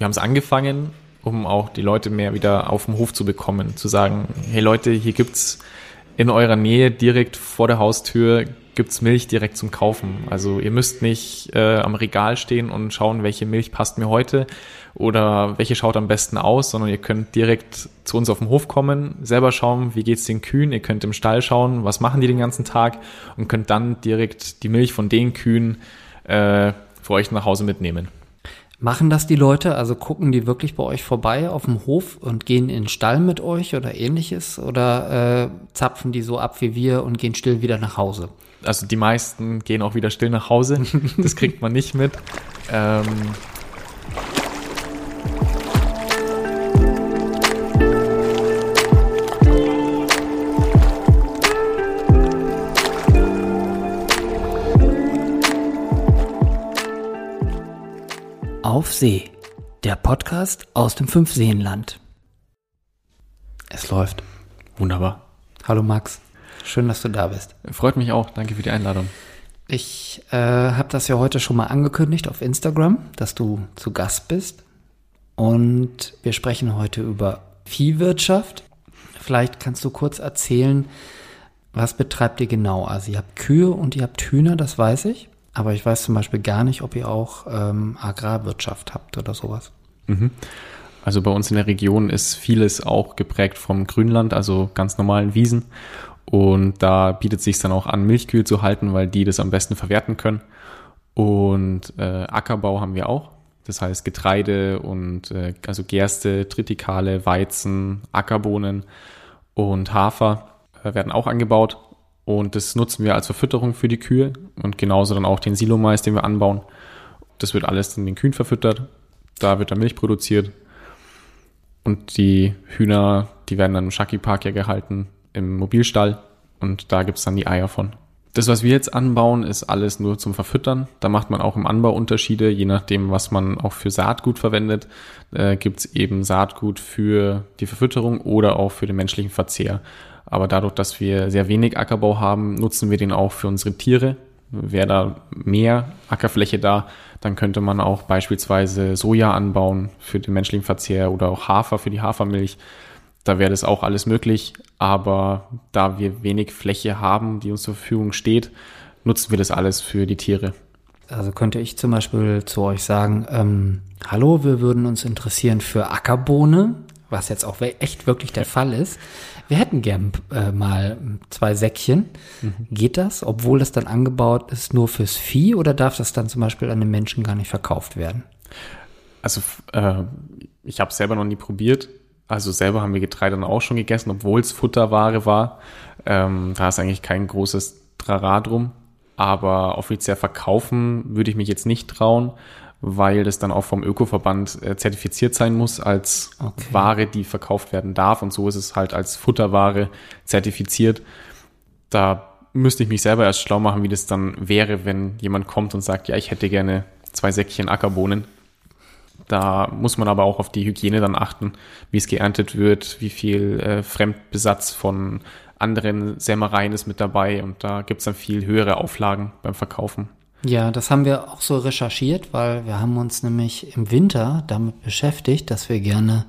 wir haben es angefangen, um auch die Leute mehr wieder auf den Hof zu bekommen, zu sagen, hey Leute, hier gibt's in eurer Nähe direkt vor der Haustür gibt's Milch direkt zum Kaufen. Also ihr müsst nicht äh, am Regal stehen und schauen, welche Milch passt mir heute oder welche schaut am besten aus, sondern ihr könnt direkt zu uns auf den Hof kommen, selber schauen, wie geht's den Kühen. Ihr könnt im Stall schauen, was machen die den ganzen Tag und könnt dann direkt die Milch von den Kühen äh, für euch nach Hause mitnehmen. Machen das die Leute? Also gucken die wirklich bei euch vorbei auf dem Hof und gehen in den Stall mit euch oder ähnliches? Oder äh, zapfen die so ab wie wir und gehen still wieder nach Hause? Also die meisten gehen auch wieder still nach Hause. Das kriegt man nicht mit. Ähm, Auf See, der Podcast aus dem Fünfseenland. Es läuft. wunderbar. Hallo Max, schön, dass du da bist. Freut mich auch. Danke für die Einladung. Ich äh, habe das ja heute schon mal angekündigt auf Instagram, dass du zu Gast bist. Und wir sprechen heute über Viehwirtschaft. Vielleicht kannst du kurz erzählen, was betreibt ihr genau? Also ihr habt Kühe und ihr habt Hühner, das weiß ich. Aber ich weiß zum Beispiel gar nicht, ob ihr auch ähm, Agrarwirtschaft habt oder sowas. Mhm. Also bei uns in der Region ist vieles auch geprägt vom Grünland, also ganz normalen Wiesen. Und da bietet sich dann auch an, Milchkühe zu halten, weil die das am besten verwerten können. Und äh, Ackerbau haben wir auch. Das heißt Getreide und äh, also Gerste, Tritikale, Weizen, Ackerbohnen und Hafer äh, werden auch angebaut. Und das nutzen wir als Verfütterung für die Kühe und genauso dann auch den Silomais, den wir anbauen. Das wird alles in den Kühen verfüttert. Da wird dann Milch produziert. Und die Hühner, die werden dann im Shaki Park ja gehalten, im Mobilstall. Und da gibt's dann die Eier von. Das, was wir jetzt anbauen, ist alles nur zum Verfüttern. Da macht man auch im Anbau Unterschiede, je nachdem, was man auch für Saatgut verwendet. Äh, gibt's eben Saatgut für die Verfütterung oder auch für den menschlichen Verzehr. Aber dadurch, dass wir sehr wenig Ackerbau haben, nutzen wir den auch für unsere Tiere. Wäre da mehr Ackerfläche da, dann könnte man auch beispielsweise Soja anbauen für den menschlichen Verzehr oder auch Hafer für die Hafermilch. Da wäre das auch alles möglich. Aber da wir wenig Fläche haben, die uns zur Verfügung steht, nutzen wir das alles für die Tiere. Also könnte ich zum Beispiel zu euch sagen, ähm, hallo, wir würden uns interessieren für Ackerbohne, was jetzt auch echt wirklich der Fall ist. Wir hätten gern äh, mal zwei Säckchen. Mhm. Geht das, obwohl das dann angebaut ist, nur fürs Vieh oder darf das dann zum Beispiel an den Menschen gar nicht verkauft werden? Also äh, ich habe es selber noch nie probiert. Also selber haben wir Getreide dann auch schon gegessen, obwohl es Futterware war. Ähm, da ist eigentlich kein großes Trara drum. Aber offiziell verkaufen würde ich mich jetzt nicht trauen, weil das dann auch vom Ökoverband äh, zertifiziert sein muss als okay. Ware, die verkauft werden darf. Und so ist es halt als Futterware zertifiziert. Da müsste ich mich selber erst schlau machen, wie das dann wäre, wenn jemand kommt und sagt, ja, ich hätte gerne zwei Säckchen Ackerbohnen. Da muss man aber auch auf die Hygiene dann achten, wie es geerntet wird, wie viel äh, Fremdbesatz von anderen Sämereien ist mit dabei und da gibt's dann viel höhere Auflagen beim Verkaufen. Ja, das haben wir auch so recherchiert, weil wir haben uns nämlich im Winter damit beschäftigt, dass wir gerne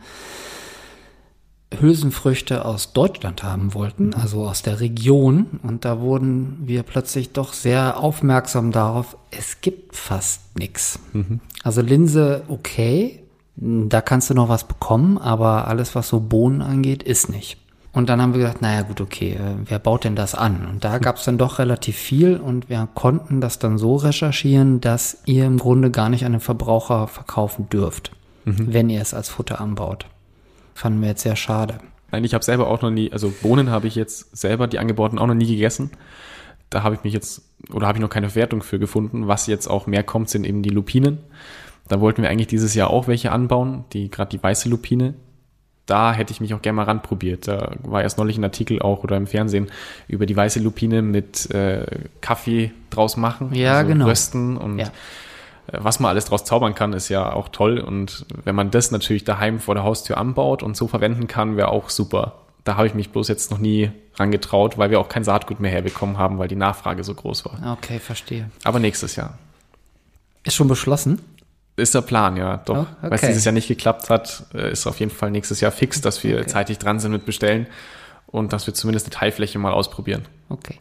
Hülsenfrüchte aus Deutschland haben wollten, mhm. also aus der Region. Und da wurden wir plötzlich doch sehr aufmerksam darauf, es gibt fast nichts. Mhm. Also Linse, okay, da kannst du noch was bekommen, aber alles, was so Bohnen angeht, ist nicht. Und dann haben wir gesagt, naja gut, okay, äh, wer baut denn das an? Und da gab es dann doch relativ viel und wir konnten das dann so recherchieren, dass ihr im Grunde gar nicht an den Verbraucher verkaufen dürft, mhm. wenn ihr es als Futter anbaut. Fanden wir jetzt sehr schade. Nein, ich habe selber auch noch nie, also Bohnen habe ich jetzt selber, die angebauten, auch noch nie gegessen. Da habe ich mich jetzt, oder habe ich noch keine Wertung für gefunden. Was jetzt auch mehr kommt, sind eben die Lupinen. Da wollten wir eigentlich dieses Jahr auch welche anbauen, die gerade die weiße Lupine, da hätte ich mich auch gerne mal ranprobiert. Da war erst neulich ein Artikel auch oder im Fernsehen über die weiße Lupine mit äh, Kaffee draus machen, ja, also genau. rösten und ja. Äh, was man alles draus zaubern kann, ist ja auch toll. Und wenn man das natürlich daheim vor der Haustür anbaut und so verwenden kann, wäre auch super. Da habe ich mich bloß jetzt noch nie rangetraut, weil wir auch kein Saatgut mehr herbekommen haben, weil die Nachfrage so groß war. Okay, verstehe. Aber nächstes Jahr. Ist schon beschlossen? Ist der Plan, ja, doch. Oh, Weil es okay. dieses Jahr nicht geklappt hat, äh, ist auf jeden Fall nächstes Jahr fix, dass wir Okay. zeitig dran sind mit Bestellen und dass wir zumindest eine Teilfläche mal ausprobieren. Okay.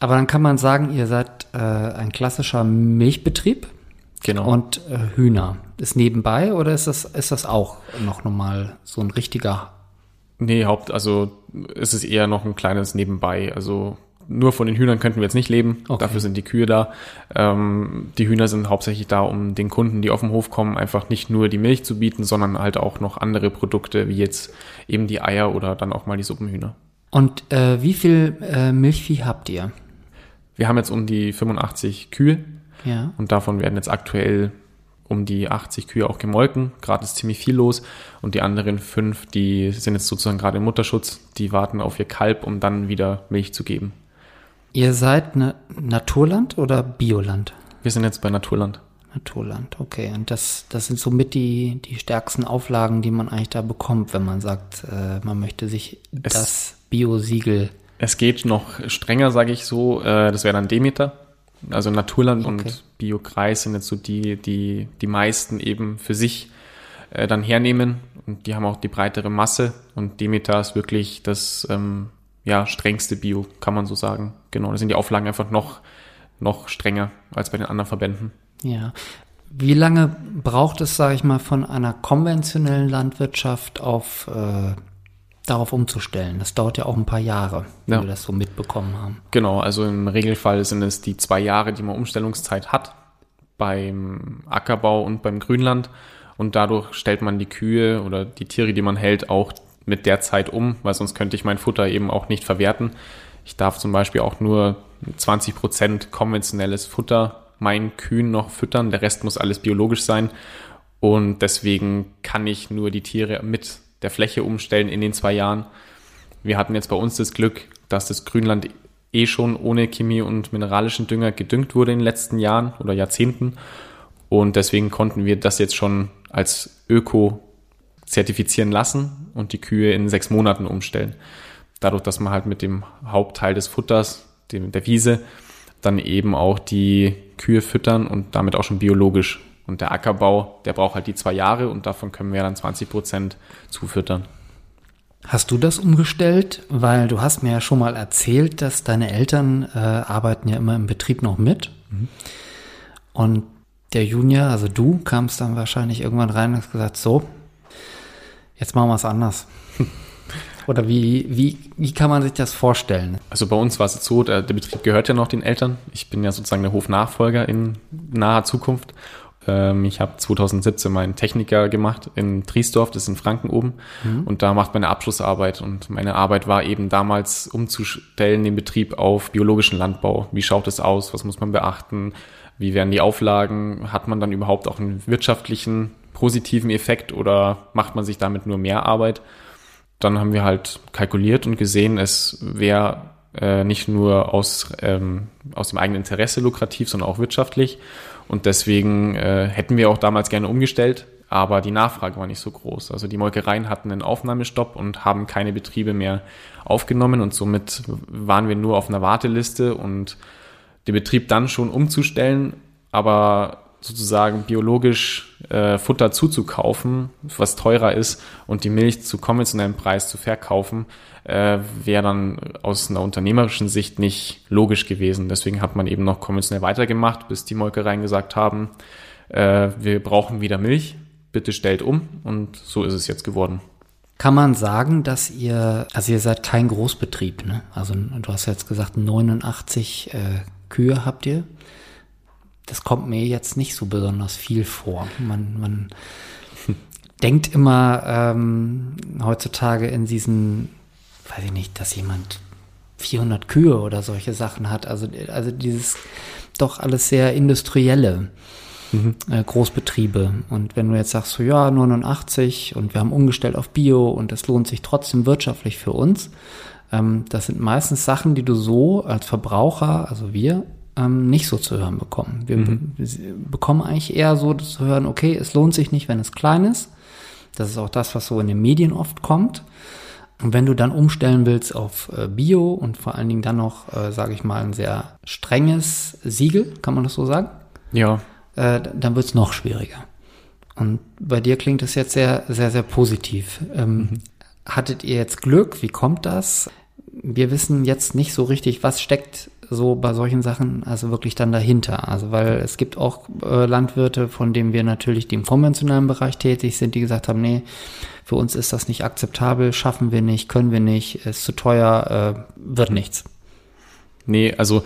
Aber dann kann man sagen, ihr seid äh, ein klassischer Milchbetrieb Genau. und äh, Hühner. Ist nebenbei oder ist das, ist das auch noch normal so ein richtiger? Nee, Haupt, also es ist eher noch ein kleines Nebenbei. Also nur von den Hühnern könnten wir jetzt nicht leben. Okay. Dafür sind die Kühe da. Ähm, die Hühner sind hauptsächlich da, um den Kunden, die auf den Hof kommen, einfach nicht nur die Milch zu bieten, sondern halt auch noch andere Produkte, wie jetzt eben die Eier oder dann auch mal die Suppenhühner. Und äh, wie viel äh, Milchvieh habt ihr? Wir haben jetzt um die 85 Kühe Ja. und davon werden jetzt aktuell um die 80 Kühe auch gemolken. Gerade ist ziemlich viel los und die anderen fünf, die sind jetzt sozusagen gerade im Mutterschutz. Die warten auf ihr Kalb, um dann wieder Milch zu geben. Ihr seid ne Naturland oder Bioland? Wir sind jetzt bei Naturland. Naturland, okay. Und das, das sind somit die, die stärksten Auflagen, die man eigentlich da bekommt, wenn man sagt, äh, man möchte sich Es- das Bio-Siegel. Es geht noch strenger, sage ich so. Äh, das wäre dann Demeter. Also Naturland Okay. und Biokreis sind jetzt so die, die die meisten eben für sich äh, dann hernehmen. Und die haben auch die breitere Masse. Und Demeter ist wirklich das ähm, ja, strengste Bio, kann man so sagen. Genau, da sind die Auflagen einfach noch, noch strenger als bei den anderen Verbänden. Ja. Wie lange braucht es, sage ich mal, von einer konventionellen Landwirtschaft auf äh, darauf umzustellen? Das dauert ja auch ein paar Jahre, wie Ja. wir das so mitbekommen haben. Genau, also im Regelfall sind es die zwei Jahre, die man Umstellungszeit hat beim Ackerbau und beim Grünland. Und dadurch stellt man die Kühe oder die Tiere, die man hält, auch mit der Zeit um, weil sonst könnte ich mein Futter eben auch nicht verwerten. Ich darf zum Beispiel auch nur 20 Prozent konventionelles Futter meinen Kühen noch füttern. Der Rest muss alles biologisch sein. Und deswegen kann ich nur die Tiere mit der Fläche umstellen in den zwei Jahren. Wir hatten jetzt bei uns das Glück, dass das Grünland eh schon ohne Chemie und mineralischen Dünger gedüngt wurde in den letzten Jahren oder Jahrzehnten. Und deswegen konnten wir das jetzt schon als Öko zertifizieren lassen und die Kühe in sechs Monaten umstellen. Dadurch, dass man halt mit dem Hauptteil des Futters, dem, der Wiese, dann eben auch die Kühe füttern und damit auch schon biologisch. Und der Ackerbau, der braucht halt die zwei Jahre und davon können wir dann 20 Prozent zufüttern. Hast du das umgestellt? Weil du hast mir ja schon mal erzählt, dass deine Eltern äh, arbeiten ja immer im Betrieb noch mit. Und der Junior, also du, kamst dann wahrscheinlich irgendwann rein und hast gesagt, so, jetzt machen wir es anders. Oder wie, wie, wie kann man sich das vorstellen? Also bei uns war es jetzt so, der, der Betrieb gehört ja noch den Eltern. Ich bin ja sozusagen der Hofnachfolger in naher Zukunft. Ähm, ich habe 2017 meinen Techniker gemacht in Triesdorf, das ist in Franken oben. Und da macht meine Abschlussarbeit. Und meine Arbeit war eben damals umzustellen den Betrieb auf biologischen Landbau. Wie schaut es aus? Was muss man beachten? Wie werden die Auflagen? Hat man dann überhaupt auch einen wirtschaftlichen positiven Effekt oder macht man sich damit nur mehr Arbeit? dann haben wir halt kalkuliert und gesehen, es wäre äh, nicht nur aus, ähm, aus dem eigenen Interesse lukrativ, sondern auch wirtschaftlich. Und deswegen äh, hätten wir auch damals gerne umgestellt, aber die Nachfrage war nicht so groß. Also die Molkereien hatten einen Aufnahmestopp und haben keine Betriebe mehr aufgenommen und somit waren wir nur auf einer Warteliste und den Betrieb dann schon umzustellen, aber sozusagen biologisch äh, Futter zuzukaufen, was teurer ist und die Milch zu konventionellem Preis zu verkaufen, äh, wäre dann aus einer unternehmerischen Sicht nicht logisch gewesen. Deswegen hat man eben noch konventionell weitergemacht, bis die Molkereien gesagt haben, äh, wir brauchen wieder Milch, bitte stellt um und so ist es jetzt geworden. Kann man sagen, dass ihr, also ihr seid kein Großbetrieb, ne? Also du hast jetzt gesagt, 89 äh, Kühe habt ihr. Das kommt mir jetzt nicht so besonders viel vor. Man, man denkt immer ähm, heutzutage in diesen, weiß ich nicht, dass jemand 400 Kühe oder solche Sachen hat. Also, also dieses doch alles sehr industrielle äh, Großbetriebe. Und wenn du jetzt sagst, so ja, 89 und wir haben umgestellt auf Bio und das lohnt sich trotzdem wirtschaftlich für uns, ähm, das sind meistens Sachen, die du so als Verbraucher, also wir, ähm, nicht so zu hören bekommen. Wir be bekommen eigentlich eher so zu hören, okay, es lohnt sich nicht, wenn es klein ist. Das ist auch das, was so in den Medien oft kommt. Und wenn du dann umstellen willst auf äh, Bio und vor allen Dingen dann noch, äh, sage ich mal, ein sehr strenges Siegel, kann man das so sagen? Ja, äh, dann wird es noch schwieriger. Und bei dir klingt es jetzt sehr, sehr, sehr positiv. Ähm, mhm. Hattet ihr jetzt Glück? Wie kommt das? Wir wissen jetzt nicht so richtig, was steckt so bei solchen Sachen also wirklich dann dahinter. Also weil es gibt auch äh, Landwirte, von denen wir natürlich, die im konventionellen Bereich tätig sind, die gesagt haben, nee, für uns ist das nicht akzeptabel, schaffen wir nicht, können wir nicht, ist zu teuer, äh, wird nichts. Nee, also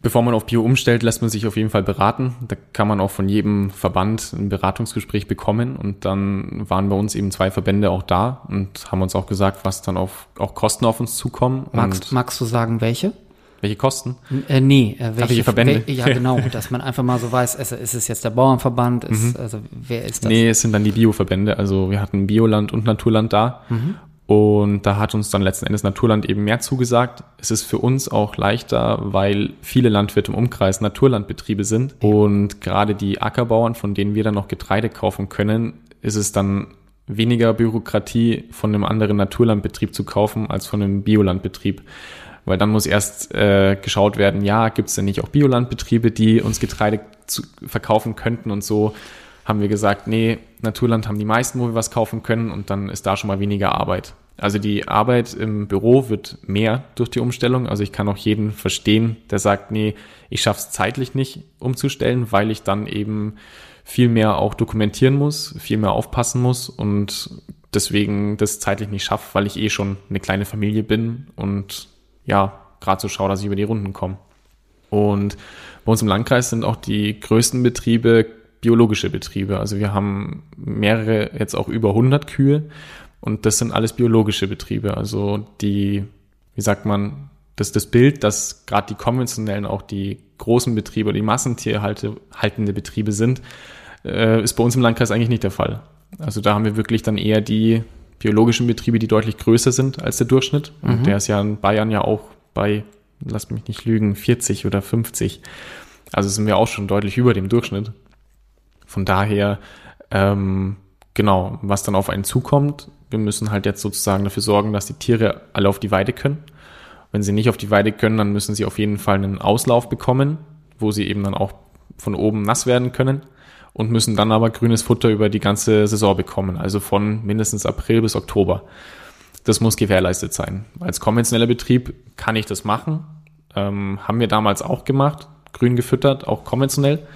bevor man auf Bio umstellt, lässt man sich auf jeden Fall beraten. Da kann man auch von jedem Verband ein Beratungsgespräch bekommen. Und dann waren bei uns eben zwei Verbände auch da und haben uns auch gesagt, was dann auf, auch Kosten auf uns zukommen. Magst, magst du sagen, welche? Welche Kosten? Äh, nee, äh, welche, welche Verbände? Wel, ja, genau, dass man einfach mal so weiß, ist, ist es jetzt der Bauernverband, ist, mhm. also wer ist das? Nee, es sind dann die Bioverbände. Also wir hatten Bioland und Naturland da. Mhm. Und da hat uns dann letzten Endes Naturland eben mehr zugesagt. Es ist für uns auch leichter, weil viele Landwirte im Umkreis Naturlandbetriebe sind. Und gerade die Ackerbauern, von denen wir dann noch Getreide kaufen können, ist es dann weniger Bürokratie, von einem anderen Naturlandbetrieb zu kaufen, als von einem Biolandbetrieb weil dann muss erst äh, geschaut werden, ja, gibt es denn nicht auch Biolandbetriebe, die uns Getreide zu, verkaufen könnten und so haben wir gesagt, nee, Naturland haben die meisten, wo wir was kaufen können und dann ist da schon mal weniger Arbeit. Also die Arbeit im Büro wird mehr durch die Umstellung. Also ich kann auch jeden verstehen, der sagt, nee, ich schaff's zeitlich nicht umzustellen, weil ich dann eben viel mehr auch dokumentieren muss, viel mehr aufpassen muss und deswegen das zeitlich nicht schaffe, weil ich eh schon eine kleine Familie bin und ja, gerade so schaue, dass ich über die Runden komme. Und bei uns im Landkreis sind auch die größten Betriebe biologische Betriebe. Also wir haben mehrere, jetzt auch über 100 Kühe und das sind alles biologische Betriebe. Also die, wie sagt man, das das Bild, dass gerade die konventionellen, auch die großen Betriebe, die Massentierhaltende Betriebe sind, äh, ist bei uns im Landkreis eigentlich nicht der Fall. Also da haben wir wirklich dann eher die biologischen Betriebe, die deutlich größer sind als der Durchschnitt. Und mhm. der ist ja in Bayern ja auch bei, lass mich nicht lügen, 40 oder 50. Also sind wir auch schon deutlich über dem Durchschnitt. Von daher, ähm, genau, was dann auf einen zukommt, wir müssen halt jetzt sozusagen dafür sorgen, dass die Tiere alle auf die Weide können. Wenn sie nicht auf die Weide können, dann müssen sie auf jeden Fall einen Auslauf bekommen, wo sie eben dann auch von oben nass werden können und müssen dann aber grünes Futter über die ganze Saison bekommen, also von mindestens April bis Oktober. Das muss gewährleistet sein. Als konventioneller Betrieb kann ich das machen. Ähm, haben wir damals auch gemacht, grün gefüttert, auch konventionell.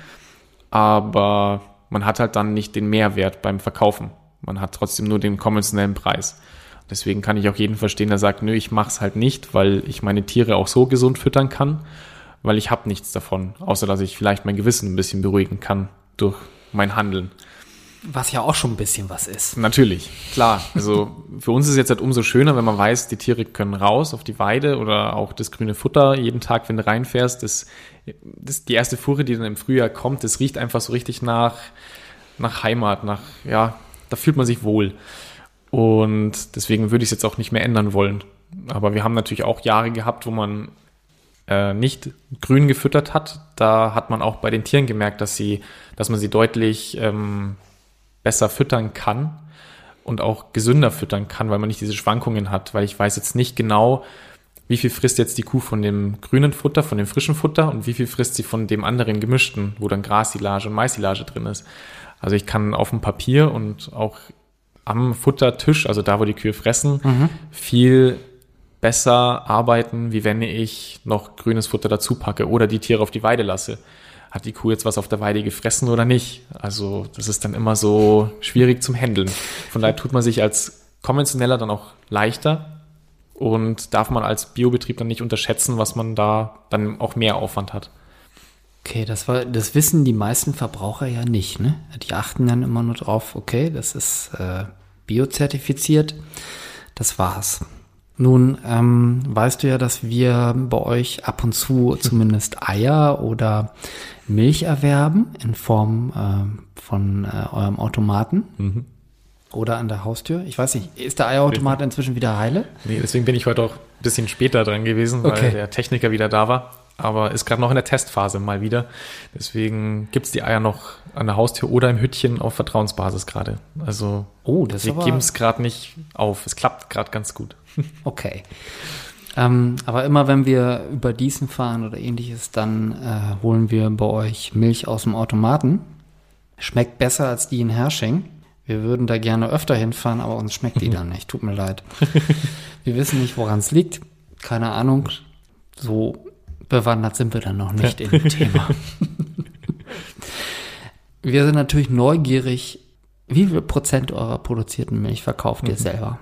Aber man hat halt dann nicht den Mehrwert beim Verkaufen. Man hat trotzdem nur den konventionellen Preis. Deswegen kann ich auch jeden verstehen, der sagt, nö, ich mach's halt nicht, weil ich meine Tiere auch so gesund füttern kann, weil ich habe nichts davon, außer dass ich vielleicht mein Gewissen ein bisschen beruhigen kann durch mein Handeln. Was ja auch schon ein bisschen was ist. Natürlich, klar. Also für uns ist es jetzt halt umso schöner, wenn man weiß, die Tiere können raus auf die Weide oder auch das grüne Futter jeden Tag, wenn du reinfährst. Das, das die erste Fuhre, die dann im Frühjahr kommt, das riecht einfach so richtig nach, nach Heimat, nach, ja, da fühlt man sich wohl. Und deswegen würde ich es jetzt auch nicht mehr ändern wollen. Aber wir haben natürlich auch Jahre gehabt, wo man äh, nicht grün gefüttert hat, da hat man auch bei den Tieren gemerkt, dass sie, dass man sie deutlich ähm, besser füttern kann und auch gesünder füttern kann, weil man nicht diese Schwankungen hat, weil ich weiß jetzt nicht genau, wie viel frisst jetzt die Kuh von dem grünen Futter, von dem frischen Futter und wie viel frisst sie von dem anderen gemischten, wo dann Grassilage und Maissilage drin ist. Also ich kann auf dem Papier und auch am Futtertisch, also da, wo die Kühe fressen, mhm. viel besser arbeiten, wie wenn ich noch grünes Futter dazu packe oder die Tiere auf die Weide lasse. Hat die Kuh jetzt was auf der Weide gefressen oder nicht? Also das ist dann immer so schwierig zum Handeln. Von daher tut man sich als konventioneller dann auch leichter und darf man als Biobetrieb dann nicht unterschätzen, was man da dann auch mehr Aufwand hat. Okay, das war, das wissen die meisten Verbraucher ja nicht, ne? Die achten dann immer nur drauf, okay, das ist äh, biozertifiziert, das war's. Nun ähm, weißt du ja, dass wir bei euch ab und zu zumindest Eier oder Milch erwerben in Form äh, von äh, eurem Automaten. Mhm. Oder an der Haustür. Ich weiß nicht, ist der Eierautomat inzwischen wieder heile? Nee, deswegen bin ich heute auch ein bisschen später dran gewesen, weil okay. der Techniker wieder da war. Aber ist gerade noch in der Testphase mal wieder. Deswegen gibt's die Eier noch an der Haustür oder im Hüttchen auf Vertrauensbasis gerade. Also oh, das wir geben es gerade nicht auf. Es klappt gerade ganz gut. Okay. Ähm, aber immer wenn wir über Diesen fahren oder ähnliches, dann äh, holen wir bei euch Milch aus dem Automaten. Schmeckt besser als die in Hersching. Wir würden da gerne öfter hinfahren, aber uns schmeckt die dann nicht. Tut mir leid. Wir wissen nicht, woran es liegt. Keine Ahnung. So bewandert sind wir dann noch nicht ja. im Thema. wir sind natürlich neugierig. Wie viel Prozent eurer produzierten Milch verkauft ihr mhm. selber?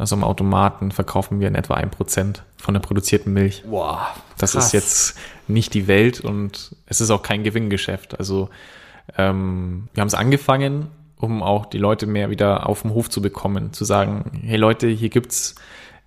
Also im Automaten verkaufen wir in etwa ein Prozent von der produzierten Milch. Wow. Das krass. ist jetzt nicht die Welt und es ist auch kein Gewinngeschäft. Also ähm, wir haben es angefangen, um auch die Leute mehr wieder auf dem Hof zu bekommen, zu sagen, hey Leute, hier gibt's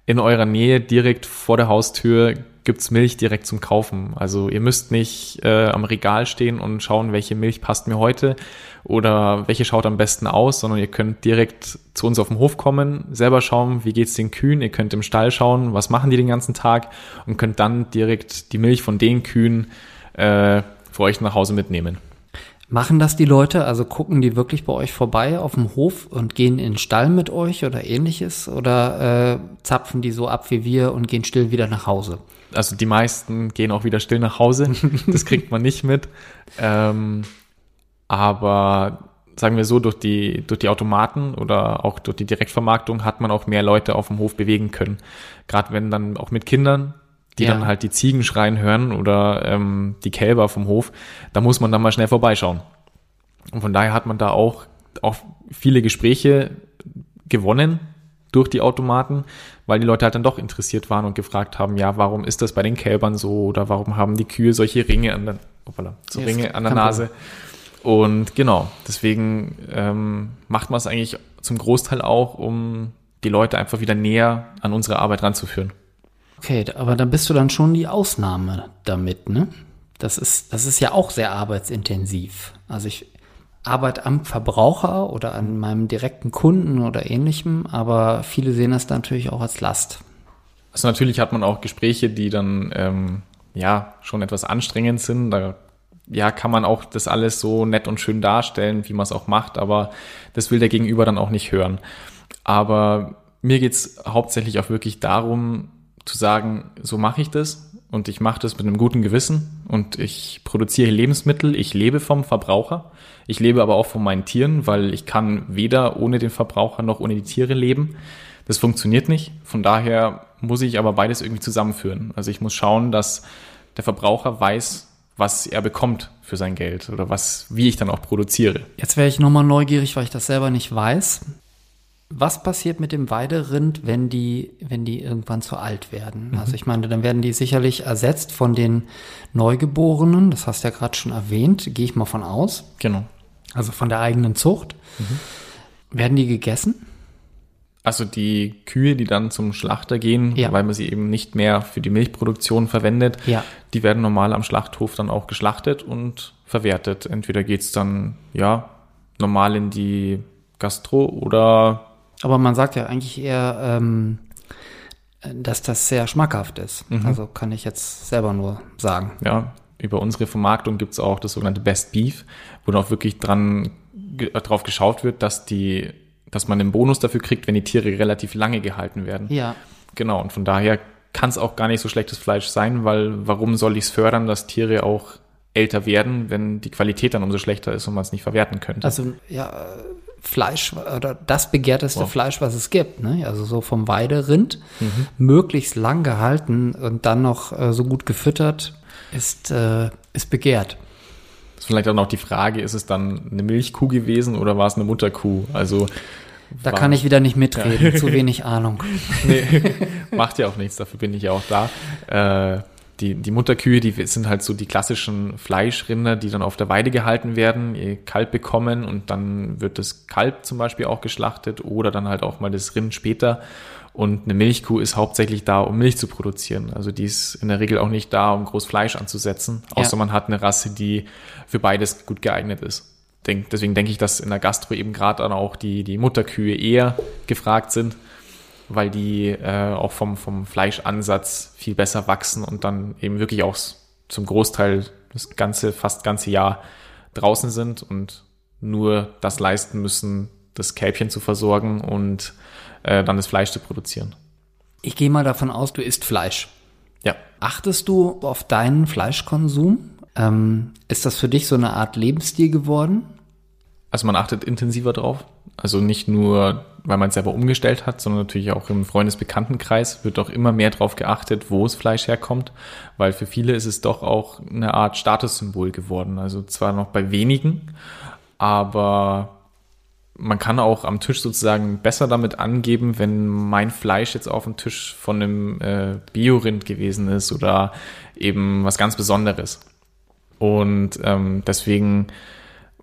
in eurer Nähe direkt vor der Haustür gibt's Milch direkt zum Kaufen. Also ihr müsst nicht äh, am Regal stehen und schauen, welche Milch passt mir heute oder welche schaut am besten aus, sondern ihr könnt direkt zu uns auf den Hof kommen, selber schauen, wie geht's den Kühen. Ihr könnt im Stall schauen, was machen die den ganzen Tag und könnt dann direkt die Milch von den Kühen äh, für euch nach Hause mitnehmen. Machen das die Leute? Also gucken die wirklich bei euch vorbei auf dem Hof und gehen in den Stall mit euch oder ähnliches? Oder äh, zapfen die so ab wie wir und gehen still wieder nach Hause? Also die meisten gehen auch wieder still nach Hause. Das kriegt man nicht mit. Ähm, aber sagen wir so, durch die, durch die Automaten oder auch durch die Direktvermarktung hat man auch mehr Leute auf dem Hof bewegen können. Gerade wenn dann auch mit Kindern die ja. dann halt die Ziegen schreien hören oder ähm, die Kälber vom Hof, da muss man dann mal schnell vorbeischauen. Und von daher hat man da auch, auch viele Gespräche gewonnen durch die Automaten, weil die Leute halt dann doch interessiert waren und gefragt haben, ja, warum ist das bei den Kälbern so oder warum haben die Kühe solche Ringe an der, opala, so yes, Ringe an der Nase. Und genau, deswegen ähm, macht man es eigentlich zum Großteil auch, um die Leute einfach wieder näher an unsere Arbeit ranzuführen. Okay, aber dann bist du dann schon die Ausnahme damit, ne? Das ist, das ist ja auch sehr arbeitsintensiv. Also ich arbeite am Verbraucher oder an meinem direkten Kunden oder ähnlichem, aber viele sehen das natürlich auch als Last. Also natürlich hat man auch Gespräche, die dann ähm, ja schon etwas anstrengend sind. Da ja, kann man auch das alles so nett und schön darstellen, wie man es auch macht, aber das will der Gegenüber dann auch nicht hören. Aber mir geht's hauptsächlich auch wirklich darum, zu sagen, so mache ich das und ich mache das mit einem guten Gewissen und ich produziere Lebensmittel, ich lebe vom Verbraucher, ich lebe aber auch von meinen Tieren, weil ich kann weder ohne den Verbraucher noch ohne die Tiere leben. Das funktioniert nicht. Von daher muss ich aber beides irgendwie zusammenführen. Also ich muss schauen, dass der Verbraucher weiß, was er bekommt für sein Geld oder was, wie ich dann auch produziere. Jetzt wäre ich nochmal neugierig, weil ich das selber nicht weiß. Was passiert mit dem Weiderind, wenn die, wenn die irgendwann zu alt werden? Mhm. Also ich meine, dann werden die sicherlich ersetzt von den Neugeborenen. Das hast du ja gerade schon erwähnt. Gehe ich mal von aus. Genau. Also von der eigenen Zucht. Mhm. Werden die gegessen? Also die Kühe, die dann zum Schlachter gehen, ja. weil man sie eben nicht mehr für die Milchproduktion verwendet, ja. die werden normal am Schlachthof dann auch geschlachtet und verwertet. Entweder geht's dann ja normal in die Gastro oder aber man sagt ja eigentlich eher, ähm, dass das sehr schmackhaft ist. Mhm. Also kann ich jetzt selber nur sagen. Ja, über unsere Vermarktung gibt es auch das sogenannte Best Beef, wo dann auch wirklich dran drauf geschaut wird, dass die, dass man einen Bonus dafür kriegt, wenn die Tiere relativ lange gehalten werden. Ja. Genau, und von daher kann es auch gar nicht so schlechtes Fleisch sein, weil warum soll ich es fördern, dass Tiere auch älter werden, wenn die Qualität dann umso schlechter ist und man es nicht verwerten könnte? Also ja, Fleisch oder das begehrteste wow. Fleisch, was es gibt. Ne? Also so vom Weiderind, mhm. möglichst lang gehalten und dann noch äh, so gut gefüttert, ist, äh, ist begehrt. Das ist vielleicht auch noch die Frage, ist es dann eine Milchkuh gewesen oder war es eine Mutterkuh? Also da kann ich wieder nicht mitreden, ja. zu wenig Ahnung. Nee, macht ja auch nichts, dafür bin ich ja auch da. Äh, die, die Mutterkühe, die sind halt so die klassischen Fleischrinder, die dann auf der Weide gehalten werden, ihr Kalb bekommen und dann wird das Kalb zum Beispiel auch geschlachtet oder dann halt auch mal das Rind später. Und eine Milchkuh ist hauptsächlich da, um Milch zu produzieren. Also die ist in der Regel auch nicht da, um groß Fleisch anzusetzen, außer ja. man hat eine Rasse, die für beides gut geeignet ist. Denk, deswegen denke ich, dass in der Gastro eben gerade dann auch die, die Mutterkühe eher gefragt sind weil die äh, auch vom, vom Fleischansatz viel besser wachsen und dann eben wirklich auch zum Großteil das ganze, fast ganze Jahr draußen sind und nur das leisten müssen, das Kälbchen zu versorgen und äh, dann das Fleisch zu produzieren. Ich gehe mal davon aus, du isst Fleisch. Ja. Achtest du auf deinen Fleischkonsum? Ähm, ist das für dich so eine Art Lebensstil geworden? Also man achtet intensiver drauf. Also nicht nur, weil man es selber umgestellt hat, sondern natürlich auch im Freundesbekanntenkreis wird auch immer mehr drauf geachtet, wo das Fleisch herkommt, weil für viele ist es doch auch eine Art Statussymbol geworden. Also zwar noch bei wenigen, aber man kann auch am Tisch sozusagen besser damit angeben, wenn mein Fleisch jetzt auf dem Tisch von einem äh, Biorind gewesen ist oder eben was ganz Besonderes. Und ähm, deswegen,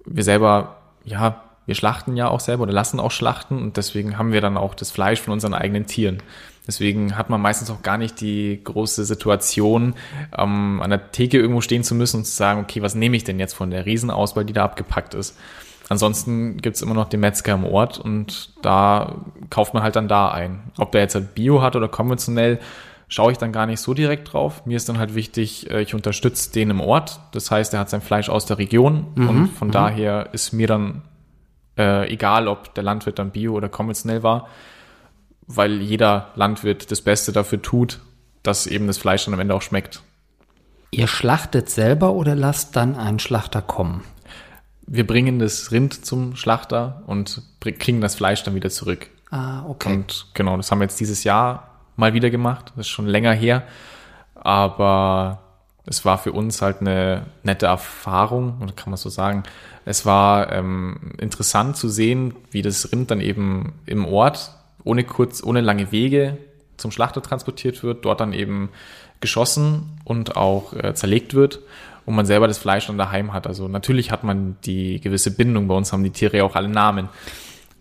wir selber ja, wir schlachten ja auch selber oder lassen auch schlachten und deswegen haben wir dann auch das Fleisch von unseren eigenen Tieren. Deswegen hat man meistens auch gar nicht die große Situation, ähm, an der Theke irgendwo stehen zu müssen und zu sagen, okay, was nehme ich denn jetzt von der Riesenauswahl, die da abgepackt ist. Ansonsten gibt's immer noch den Metzger im Ort und da kauft man halt dann da ein. Ob der jetzt halt Bio hat oder konventionell, schaue ich dann gar nicht so direkt drauf. Mir ist dann halt wichtig, äh, ich unterstütze den im Ort. Das heißt, er hat sein Fleisch aus der Region mhm. und von mhm. daher ist mir dann äh, egal, ob der Landwirt dann bio oder konventionell war, weil jeder Landwirt das Beste dafür tut, dass eben das Fleisch dann am Ende auch schmeckt. Ihr schlachtet selber oder lasst dann einen Schlachter kommen? Wir bringen das Rind zum Schlachter und kriegen das Fleisch dann wieder zurück. Ah, okay. Und genau, das haben wir jetzt dieses Jahr mal wieder gemacht. Das ist schon länger her. Aber es war für uns halt eine nette Erfahrung, kann man so sagen. Es war ähm, interessant zu sehen, wie das Rind dann eben im Ort ohne kurz, ohne lange Wege zum Schlachter transportiert wird, dort dann eben geschossen und auch äh, zerlegt wird und man selber das Fleisch dann daheim hat. Also natürlich hat man die gewisse Bindung. Bei uns haben die Tiere ja auch alle Namen.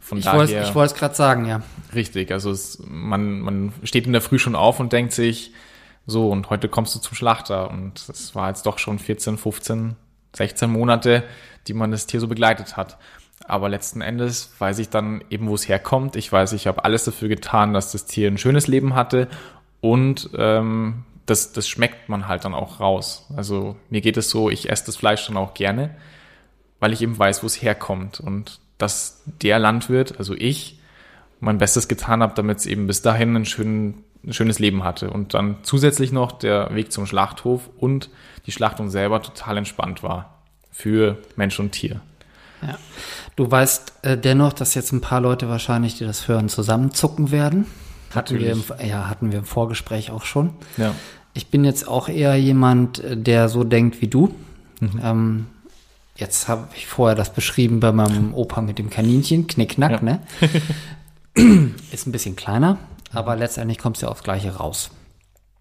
Von ich wollte ich es gerade sagen, ja. Richtig, also es, man, man steht in der Früh schon auf und denkt sich, so, und heute kommst du zum Schlachter. Und es war jetzt doch schon 14, 15, 16 Monate, die man das Tier so begleitet hat. Aber letzten Endes weiß ich dann eben, wo es herkommt. Ich weiß, ich habe alles dafür getan, dass das Tier ein schönes Leben hatte und ähm, das, das schmeckt man halt dann auch raus. Also mir geht es so, ich esse das Fleisch dann auch gerne, weil ich eben weiß, wo es herkommt. Und dass der Landwirt, also ich, mein Bestes getan habe, damit es eben bis dahin ein, schön, ein schönes Leben hatte. Und dann zusätzlich noch der Weg zum Schlachthof und die Schlachtung selber total entspannt war für Mensch und Tier. Ja. Du weißt äh, dennoch, dass jetzt ein paar Leute wahrscheinlich, die das hören, zusammenzucken werden. Hatten wir, im, ja, hatten wir im Vorgespräch auch schon. Ja. Ich bin jetzt auch eher jemand, äh, der so denkt wie du. Mhm. Ähm, Jetzt habe ich vorher das beschrieben bei meinem Opa mit dem Kaninchen, Knickknack, ja. ne? Ist ein bisschen kleiner, aber letztendlich kommt es ja aufs Gleiche raus.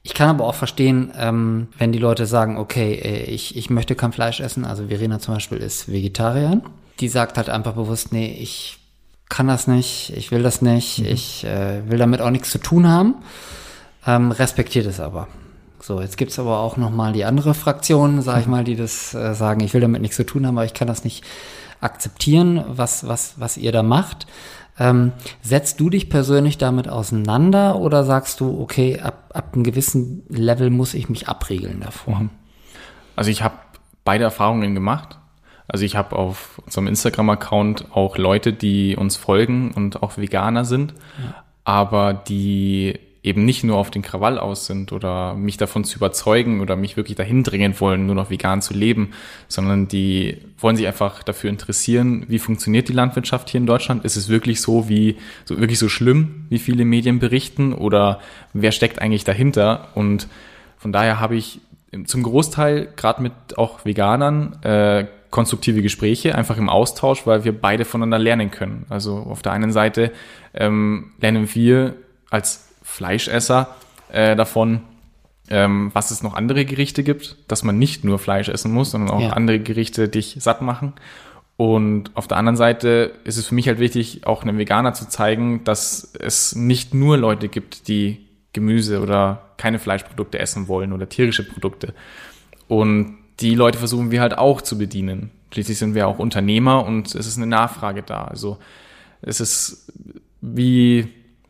Ich kann aber auch verstehen, ähm, wenn die Leute sagen, okay, äh, ich, ich möchte kein Fleisch essen, also Verena zum Beispiel ist Vegetarierin, die sagt halt einfach bewusst, nee, ich kann das nicht, ich will das nicht, mhm. ich äh, will damit auch nichts zu tun haben, ähm, respektiert es aber. So, jetzt gibt's aber auch noch mal die andere Fraktion, sag ich mal, die das äh, sagen, ich will damit nichts zu tun haben, aber ich kann das nicht akzeptieren, was, was, was ihr da macht. Ähm, setzt du dich persönlich damit auseinander oder sagst du, okay, ab, ab einem gewissen Level muss ich mich abriegeln davor? Mhm. Also ich habe beide Erfahrungen gemacht. Also ich habe auf unserem Instagram-Account auch Leute, die uns folgen und auch Veganer sind, ja. aber die eben nicht nur auf den Krawall aus sind oder mich davon zu überzeugen oder mich wirklich dahin dringen wollen, nur noch vegan zu leben, sondern die wollen sich einfach dafür interessieren, wie funktioniert die Landwirtschaft hier in Deutschland? Ist es wirklich so, wie, so wirklich so schlimm, wie viele Medien berichten oder wer steckt eigentlich dahinter? Und von daher habe ich zum Großteil, gerade mit auch Veganern, äh, konstruktive Gespräche, einfach im Austausch, weil wir beide voneinander lernen können. Also auf der einen Seite ähm, lernen wir als Fleischesser äh, davon, ähm, was es noch andere Gerichte gibt, dass man nicht nur Fleisch essen muss, sondern auch ja. andere Gerichte dich satt machen. Und auf der anderen Seite ist es für mich halt wichtig, auch einem Veganer zu zeigen, dass es nicht nur Leute gibt, die Gemüse oder keine Fleischprodukte essen wollen oder tierische Produkte. Und die Leute versuchen wir halt auch zu bedienen. Schließlich sind wir auch Unternehmer und es ist eine Nachfrage da. Also es ist wie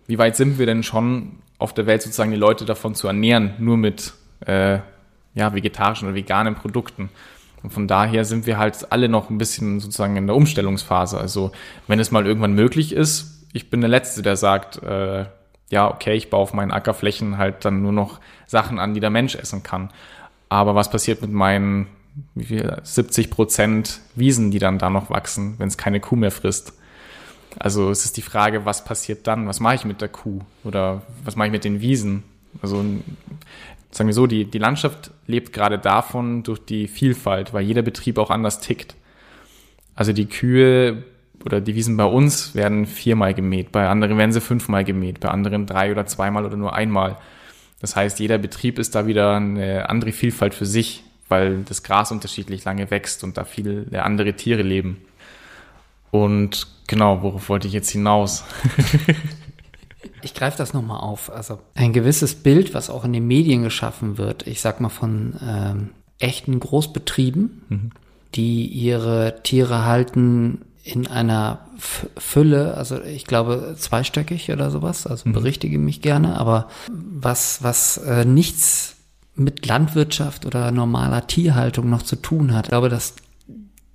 wie weit sind wir denn schon auf der Welt sozusagen die Leute davon zu ernähren, nur mit äh, ja, vegetarischen oder veganen Produkten. Und von daher sind wir halt alle noch ein bisschen sozusagen in der Umstellungsphase. Also wenn es mal irgendwann möglich ist, ich bin der Letzte, der sagt, äh, ja, okay, ich baue auf meinen Ackerflächen halt dann nur noch Sachen an, die der Mensch essen kann. Aber was passiert mit meinen wie viel, 70 Prozent Wiesen, die dann da noch wachsen, wenn es keine Kuh mehr frisst. Also es ist die Frage, was passiert dann? Was mache ich mit der Kuh? Oder was mache ich mit den Wiesen? Also sagen wir so, die, die Landschaft lebt gerade davon durch die Vielfalt, weil jeder Betrieb auch anders tickt. Also die Kühe oder die Wiesen bei uns werden viermal gemäht, bei anderen werden sie fünfmal gemäht, bei anderen drei oder zweimal oder nur einmal. Das heißt, jeder Betrieb ist da wieder eine andere Vielfalt für sich, weil das Gras unterschiedlich lange wächst und da viele andere Tiere leben. Und genau, worauf wollte ich jetzt hinaus? ich greife das nochmal auf. Also ein gewisses Bild, was auch in den Medien geschaffen wird, ich sag mal von ähm, echten Großbetrieben, mhm. die ihre Tiere halten in einer Fülle, also ich glaube zweistöckig oder sowas, also mhm. berichtige mich gerne, aber was, was äh, nichts mit Landwirtschaft oder normaler Tierhaltung noch zu tun hat. Ich glaube, dass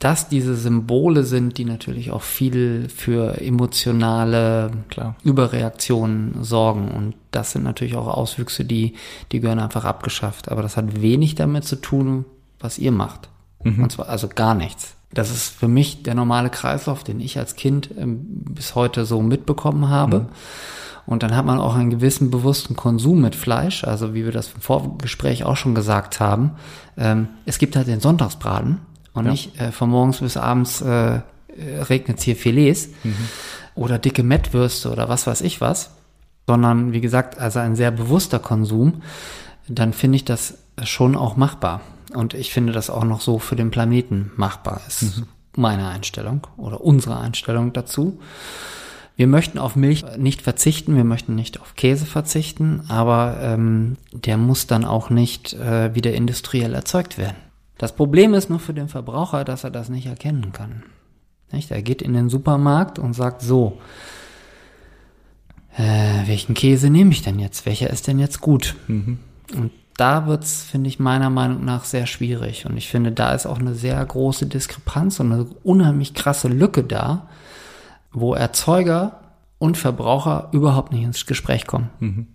das diese Symbole sind, die natürlich auch viel für emotionale Klar. Überreaktionen sorgen. Und das sind natürlich auch Auswüchse, die, die gehören einfach abgeschafft. Aber das hat wenig damit zu tun, was ihr macht. Mhm. Und zwar also gar nichts. Das ist für mich der normale Kreislauf, den ich als Kind ähm, bis heute so mitbekommen habe. Mhm. Und dann hat man auch einen gewissen bewussten Konsum mit Fleisch, also wie wir das im Vorgespräch auch schon gesagt haben. Ähm, es gibt halt den Sonntagsbraten und ja. nicht äh, von morgens bis abends äh, regnet es hier Filets mhm. oder dicke Mettwürste oder was weiß ich was, sondern wie gesagt, also ein sehr bewusster Konsum, dann finde ich das schon auch machbar. Und ich finde das auch noch so für den Planeten machbar ist. Mhm. Meine Einstellung oder unsere Einstellung dazu. Wir möchten auf Milch nicht verzichten, wir möchten nicht auf Käse verzichten, aber ähm, der muss dann auch nicht äh, wieder industriell erzeugt werden. Das Problem ist nur für den Verbraucher, dass er das nicht erkennen kann. Nicht? Er geht in den Supermarkt und sagt so, äh, welchen Käse nehme ich denn jetzt? Welcher ist denn jetzt gut? Mhm. Und da wird's, finde ich, meiner Meinung nach sehr schwierig. Und ich finde, da ist auch eine sehr große Diskrepanz und eine unheimlich krasse Lücke da, wo Erzeuger und Verbraucher überhaupt nicht ins Gespräch kommen. Mhm.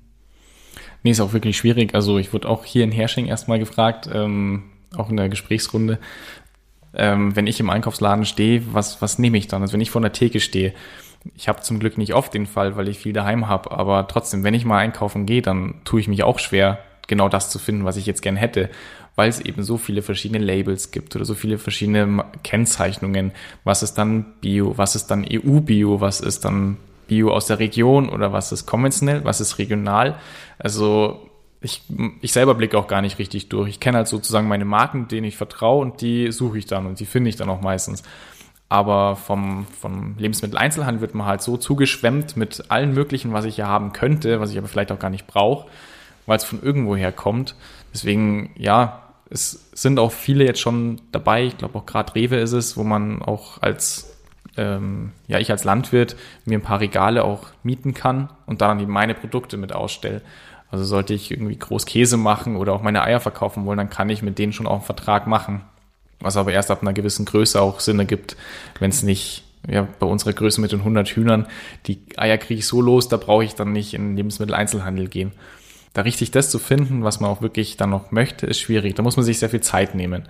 Nee, ist auch wirklich schwierig. Also ich wurde auch hier in Hersching erstmal gefragt, ähm, auch in der Gesprächsrunde, ähm, wenn ich im Einkaufsladen stehe, was, was nehme ich dann? Also wenn ich vor der Theke stehe, ich habe zum Glück nicht oft den Fall, weil ich viel daheim habe, aber trotzdem, wenn ich mal einkaufen gehe, dann tue ich mich auch schwer, genau das zu finden, was ich jetzt gern hätte, weil es eben so viele verschiedene Labels gibt oder so viele verschiedene Kennzeichnungen. Was ist dann Bio? Was ist dann EU-Bio? Was ist dann Bio aus der Region oder was ist konventionell? Was ist regional? Also ich, ich selber blicke auch gar nicht richtig durch. Ich kenne halt sozusagen meine Marken, denen ich vertraue und die suche ich dann und die finde ich dann auch meistens. Aber vom, vom Lebensmitteleinzelhandel wird man halt so zugeschwemmt mit allen möglichen, was ich ja haben könnte, was ich aber vielleicht auch gar nicht brauche weil es von irgendwoher kommt. Deswegen, ja, es sind auch viele jetzt schon dabei. Ich glaube auch gerade Rewe ist es, wo man auch als, ähm, ja, ich als Landwirt mir ein paar Regale auch mieten kann und dann eben meine Produkte mit ausstelle. Also sollte ich irgendwie groß Käse machen oder auch meine Eier verkaufen wollen, dann kann ich mit denen schon auch einen Vertrag machen. Was aber erst ab einer gewissen Größe auch Sinn ergibt, wenn es nicht ja, bei unserer Größe mit den 100 Hühnern, die Eier kriege ich so los, da brauche ich dann nicht in den Lebensmitteleinzelhandel gehen da richtig das zu finden, was man auch wirklich dann noch möchte, ist schwierig. Da muss man sich sehr viel Zeit nehmen.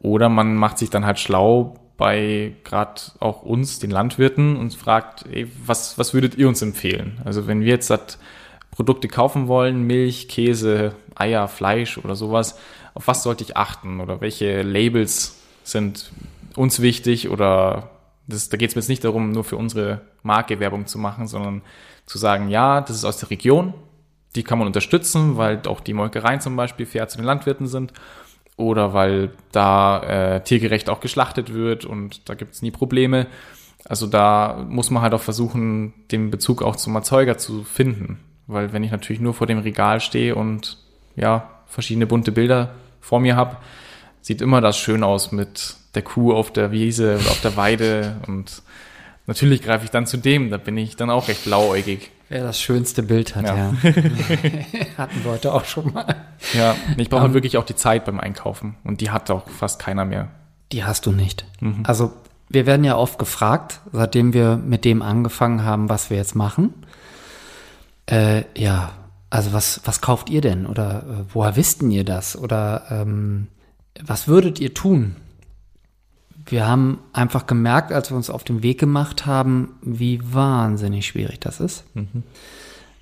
Oder man macht sich dann halt schlau bei gerade auch uns, den Landwirten, und fragt, ey, was, was würdet ihr uns empfehlen? Also wenn wir jetzt das Produkte kaufen wollen, Milch, Käse, Eier, Fleisch oder sowas, auf was sollte ich achten? Oder welche Labels sind uns wichtig? Oder das, da geht es mir jetzt nicht darum, nur für unsere Marke Werbung zu machen, sondern zu sagen, ja, das ist aus der Region, die kann man unterstützen, weil auch die Molkereien zum Beispiel fair zu den Landwirten sind oder weil da äh, tiergerecht auch geschlachtet wird und da gibt es nie Probleme. Also da muss man halt auch versuchen, den Bezug auch zum Erzeuger zu finden. Weil wenn ich natürlich nur vor dem Regal stehe und ja, verschiedene bunte Bilder vor mir habe, sieht immer das schön aus mit der Kuh auf der Wiese auf der Weide und natürlich greife ich dann zu dem, da bin ich dann auch recht blauäugig. Wer das schönste Bild hat, ja. ja. Hatten wir heute auch schon mal. Ja, ich brauche um, halt wirklich auch die Zeit beim Einkaufen. Und die hat auch fast keiner mehr. Die hast du nicht. Mhm. Also, wir werden ja oft gefragt, seitdem wir mit dem angefangen haben, was wir jetzt machen. Äh, ja, also was, was kauft ihr denn? Oder äh, woher wisst ihr das? Oder ähm, Was würdet ihr tun? Wir haben einfach gemerkt, als wir uns auf den Weg gemacht haben, wie wahnsinnig schwierig das ist. Mhm.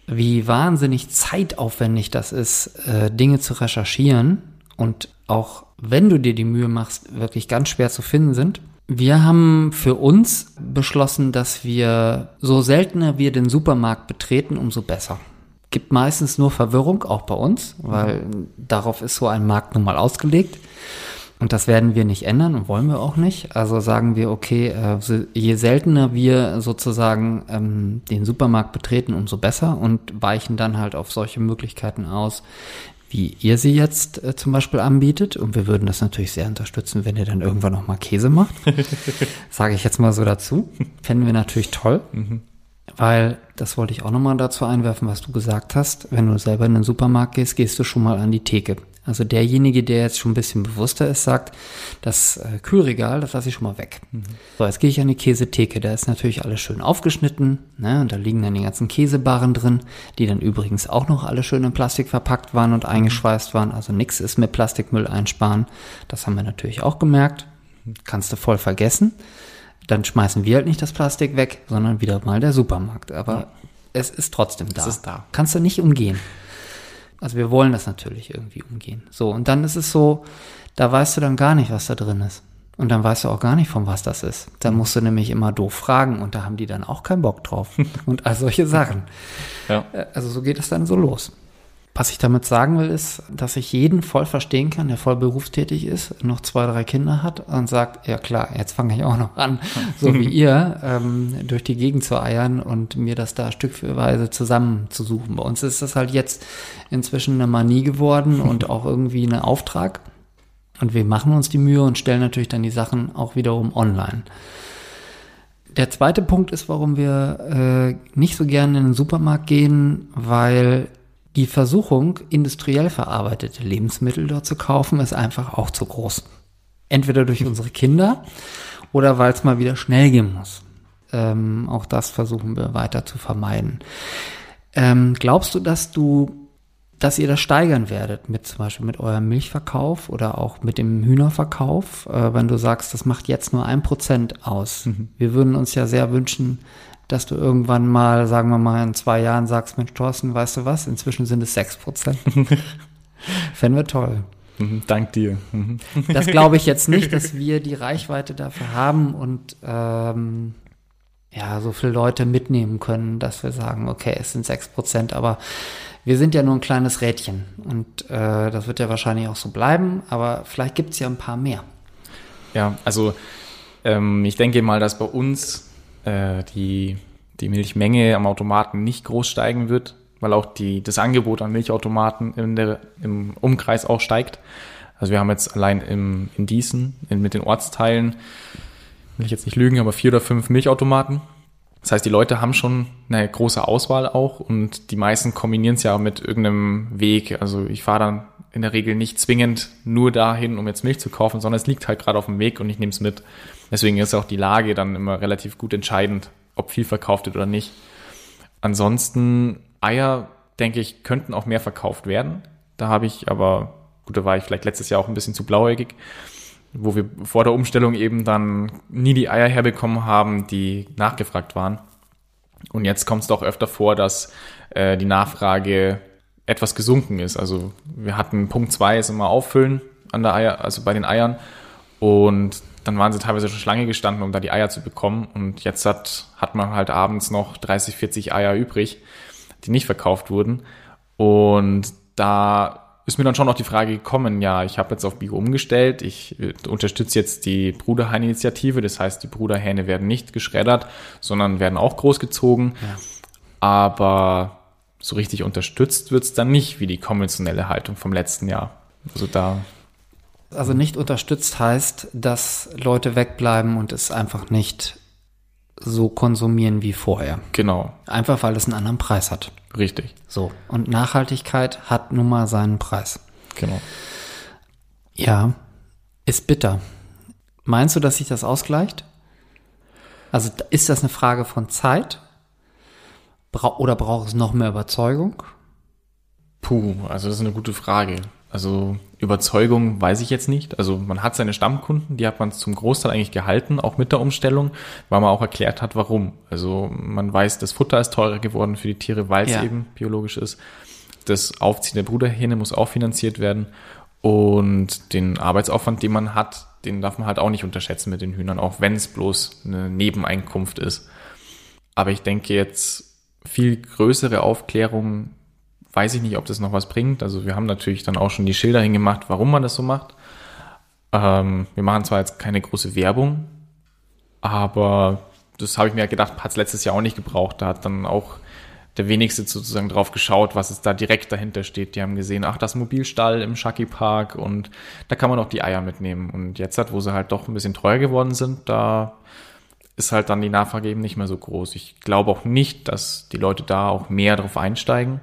Wie wahnsinnig zeitaufwendig das ist, äh, Dinge zu recherchieren und auch wenn du dir die Mühe machst, wirklich ganz schwer zu finden sind. Wir haben für uns beschlossen, dass wir so seltener wir den Supermarkt betreten, umso besser. Gibt meistens nur Verwirrung, auch bei uns, weil mhm. darauf ist so ein Markt nun mal ausgelegt. Und das werden wir nicht ändern und wollen wir auch nicht. Also sagen wir, okay, äh, je seltener wir sozusagen ähm, den Supermarkt betreten, umso besser und weichen dann halt auf solche Möglichkeiten aus, wie ihr sie jetzt äh, zum Beispiel anbietet. Und wir würden das natürlich sehr unterstützen, wenn ihr dann irgendwann noch mal Käse macht. Sage ich jetzt mal so dazu. Fänden wir natürlich toll. Mhm. Weil, das wollte ich auch nochmal dazu einwerfen, was du gesagt hast. Wenn du selber in den Supermarkt gehst, gehst du schon mal an die Theke. Also derjenige, der jetzt schon ein bisschen bewusster ist, sagt, das äh, Kühlregal, das lasse ich schon mal weg. Mhm. So, jetzt gehe ich an die Käsetheke. Da ist natürlich alles schön aufgeschnitten. Ne? Und da liegen dann die ganzen Käsebarren drin, die dann übrigens auch noch alle schön in Plastik verpackt waren und eingeschweißt waren. Also nichts ist mit Plastikmüll einsparen. Das haben wir natürlich auch gemerkt. Kannst du voll vergessen. Dann schmeißen wir halt nicht das Plastik weg, sondern wieder mal der Supermarkt. Aber ja. es ist trotzdem da. Es ist da. Kannst du nicht umgehen. Also wir wollen das natürlich irgendwie umgehen. So, und dann ist es so, da weißt du dann gar nicht, was da drin ist. Und dann weißt du auch gar nicht, von was das ist. Dann musst du nämlich immer doof fragen und da haben die dann auch keinen Bock drauf. und all solche Sachen. Ja. Äh, also so geht es dann so los. Was ich damit sagen will, ist, dass ich jeden voll verstehen kann, der voll berufstätig ist, noch zwei, drei Kinder hat und sagt, ja klar, jetzt fange ich auch noch an, so wie ihr, ähm, durch die Gegend zu eiern und mir das da stückweise zusammenzusuchen. Bei uns ist das halt jetzt inzwischen eine Manie geworden und auch irgendwie ein Auftrag. Und wir machen uns die Mühe und stellen natürlich dann die Sachen auch wiederum online. Der zweite Punkt ist, warum wir äh, nicht so gerne in den Supermarkt gehen, weil die Versuchung, industriell verarbeitete Lebensmittel dort zu kaufen, ist einfach auch zu groß. Entweder durch unsere Kinder oder weil es mal wieder schnell gehen muss. Ähm, auch das versuchen wir weiter zu vermeiden. Ähm, glaubst du, dass du, dass ihr das steigern werdet mit zum Beispiel mit eurem Milchverkauf oder auch mit dem Hühnerverkauf, äh, wenn du sagst, das macht jetzt nur ein Prozent aus? Mhm. Wir würden uns ja sehr wünschen, dass du irgendwann mal, sagen wir mal, in zwei Jahren sagst, Mensch, Thorsten, weißt du was? Inzwischen sind es sechs Prozent. Fänden wir toll. Mhm, dank dir. Mhm. Das glaube ich jetzt nicht, dass wir die Reichweite dafür haben und ähm, ja, so viele Leute mitnehmen können, dass wir sagen, okay, es sind sechs Prozent, aber wir sind ja nur ein kleines Rädchen und äh, das wird ja wahrscheinlich auch so bleiben, aber vielleicht gibt es ja ein paar mehr. Ja, also ähm, ich denke mal, dass bei uns äh, die, die Milchmenge am Automaten nicht groß steigen wird, weil auch die, das Angebot an Milchautomaten in der, im Umkreis auch steigt. Also wir haben jetzt allein im, in Diesen, in, mit den Ortsteilen, will ich jetzt nicht lügen, aber vier oder fünf Milchautomaten. Das heißt, die Leute haben schon eine große Auswahl auch und die meisten kombinieren es ja mit irgendeinem Weg. Also ich fahre dann in der Regel nicht zwingend nur dahin, um jetzt Milch zu kaufen, sondern es liegt halt gerade auf dem Weg und ich nehme es mit. Deswegen ist auch die Lage dann immer relativ gut entscheidend, ob viel verkauft wird oder nicht. Ansonsten Eier, denke ich, könnten auch mehr verkauft werden. Da habe ich aber, gut, da war ich vielleicht letztes Jahr auch ein bisschen zu blauäugig, wo wir vor der Umstellung eben dann nie die Eier herbekommen haben, die nachgefragt waren. Und jetzt kommt es doch öfter vor, dass äh, die Nachfrage etwas gesunken ist. Also wir hatten Punkt zwei ist immer auffüllen an der Eier, also bei den Eiern. Und dann waren sie teilweise schon Schlange gestanden, um da die Eier zu bekommen. Und jetzt hat, hat man halt abends noch 30, 40 Eier übrig, die nicht verkauft wurden. Und da ist mir dann schon noch die Frage gekommen, ja, ich habe jetzt auf Bio umgestellt, ich unterstütze jetzt die Bruderhain-Initiative, das heißt, die Bruderhähne werden nicht geschreddert, sondern werden auch großgezogen. Ja. Aber so richtig unterstützt wird's dann nicht, wie die konventionelle Haltung vom letzten Jahr. Also da also nicht unterstützt heißt, dass Leute wegbleiben und es einfach nicht so konsumieren wie vorher. Genau. Einfach weil es einen anderen Preis hat. Richtig. So. Und Nachhaltigkeit hat nun mal seinen Preis. Genau. Ja, ist bitter. Meinst du, dass sich das ausgleicht? Also ist das eine Frage von Zeit? Bra oder braucht es noch mehr Überzeugung? Puh, also das ist eine gute Frage. Also Überzeugung weiß ich jetzt nicht. Also man hat seine Stammkunden, die hat man zum Großteil eigentlich gehalten, auch mit der Umstellung, weil man auch erklärt hat, warum. Also man weiß, das Futter ist teurer geworden für die Tiere, weil es ja. eben biologisch ist. Das Aufziehen der Bruderhähne muss auch finanziert werden. Und den Arbeitsaufwand, den man hat, den darf man halt auch nicht unterschätzen mit den Hühnern, auch wenn es bloß eine Nebeneinkunft ist. Aber ich denke jetzt viel größere Aufklärung weiß ich nicht, ob das noch was bringt. Also wir haben natürlich dann auch schon die Schilder hingemacht, warum man das so macht. Ähm, wir machen zwar jetzt keine große Werbung, aber das habe ich mir gedacht, hat es letztes Jahr auch nicht gebraucht. Da hat dann auch der wenigste sozusagen drauf geschaut, was es da direkt dahinter steht. Die haben gesehen, ach, das Mobilstall im Shaki Park und da kann man auch die Eier mitnehmen. Und jetzt hat, wo sie halt doch ein bisschen teuer geworden sind, da ist halt dann die Nachfrage eben nicht mehr so groß. Ich glaube auch nicht, dass die Leute da auch mehr drauf einsteigen.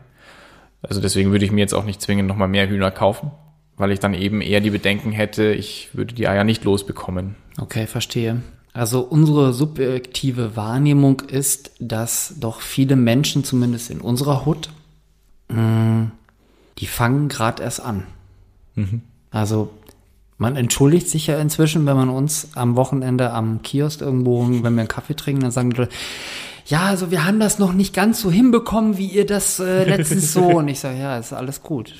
Also deswegen würde ich mir jetzt auch nicht zwingend nochmal mehr Hühner kaufen, weil ich dann eben eher die Bedenken hätte, ich würde die Eier nicht losbekommen. Okay, verstehe. Also unsere subjektive Wahrnehmung ist, dass doch viele Menschen, zumindest in unserer Hut, mm, die fangen gerade erst an. Mhm. Also man entschuldigt sich ja inzwischen, wenn man uns am Wochenende am Kiosk irgendwo, wenn wir einen Kaffee trinken, dann sagen die Leute, ja, also wir haben das noch nicht ganz so hinbekommen, wie ihr das äh, letztens so. Und ich sage, ja, ist alles gut.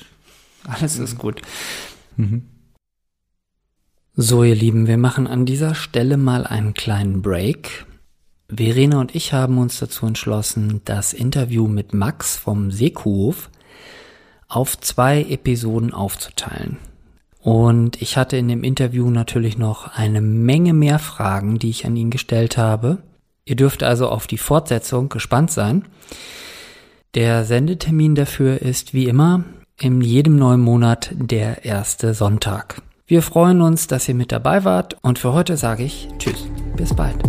Alles ist gut. Mhm. So, ihr Lieben, wir machen an dieser Stelle mal einen kleinen Break. Verena und ich haben uns dazu entschlossen, das Interview mit Max vom Seekuhof auf zwei Episoden aufzuteilen. Und ich hatte in dem Interview natürlich noch eine Menge mehr Fragen, die ich an ihn gestellt habe. Ihr dürft also auf die Fortsetzung gespannt sein. Der Sendetermin dafür ist wie immer in jedem neuen Monat der erste Sonntag. Wir freuen uns, dass ihr mit dabei wart und für heute sage ich Tschüss, bis bald.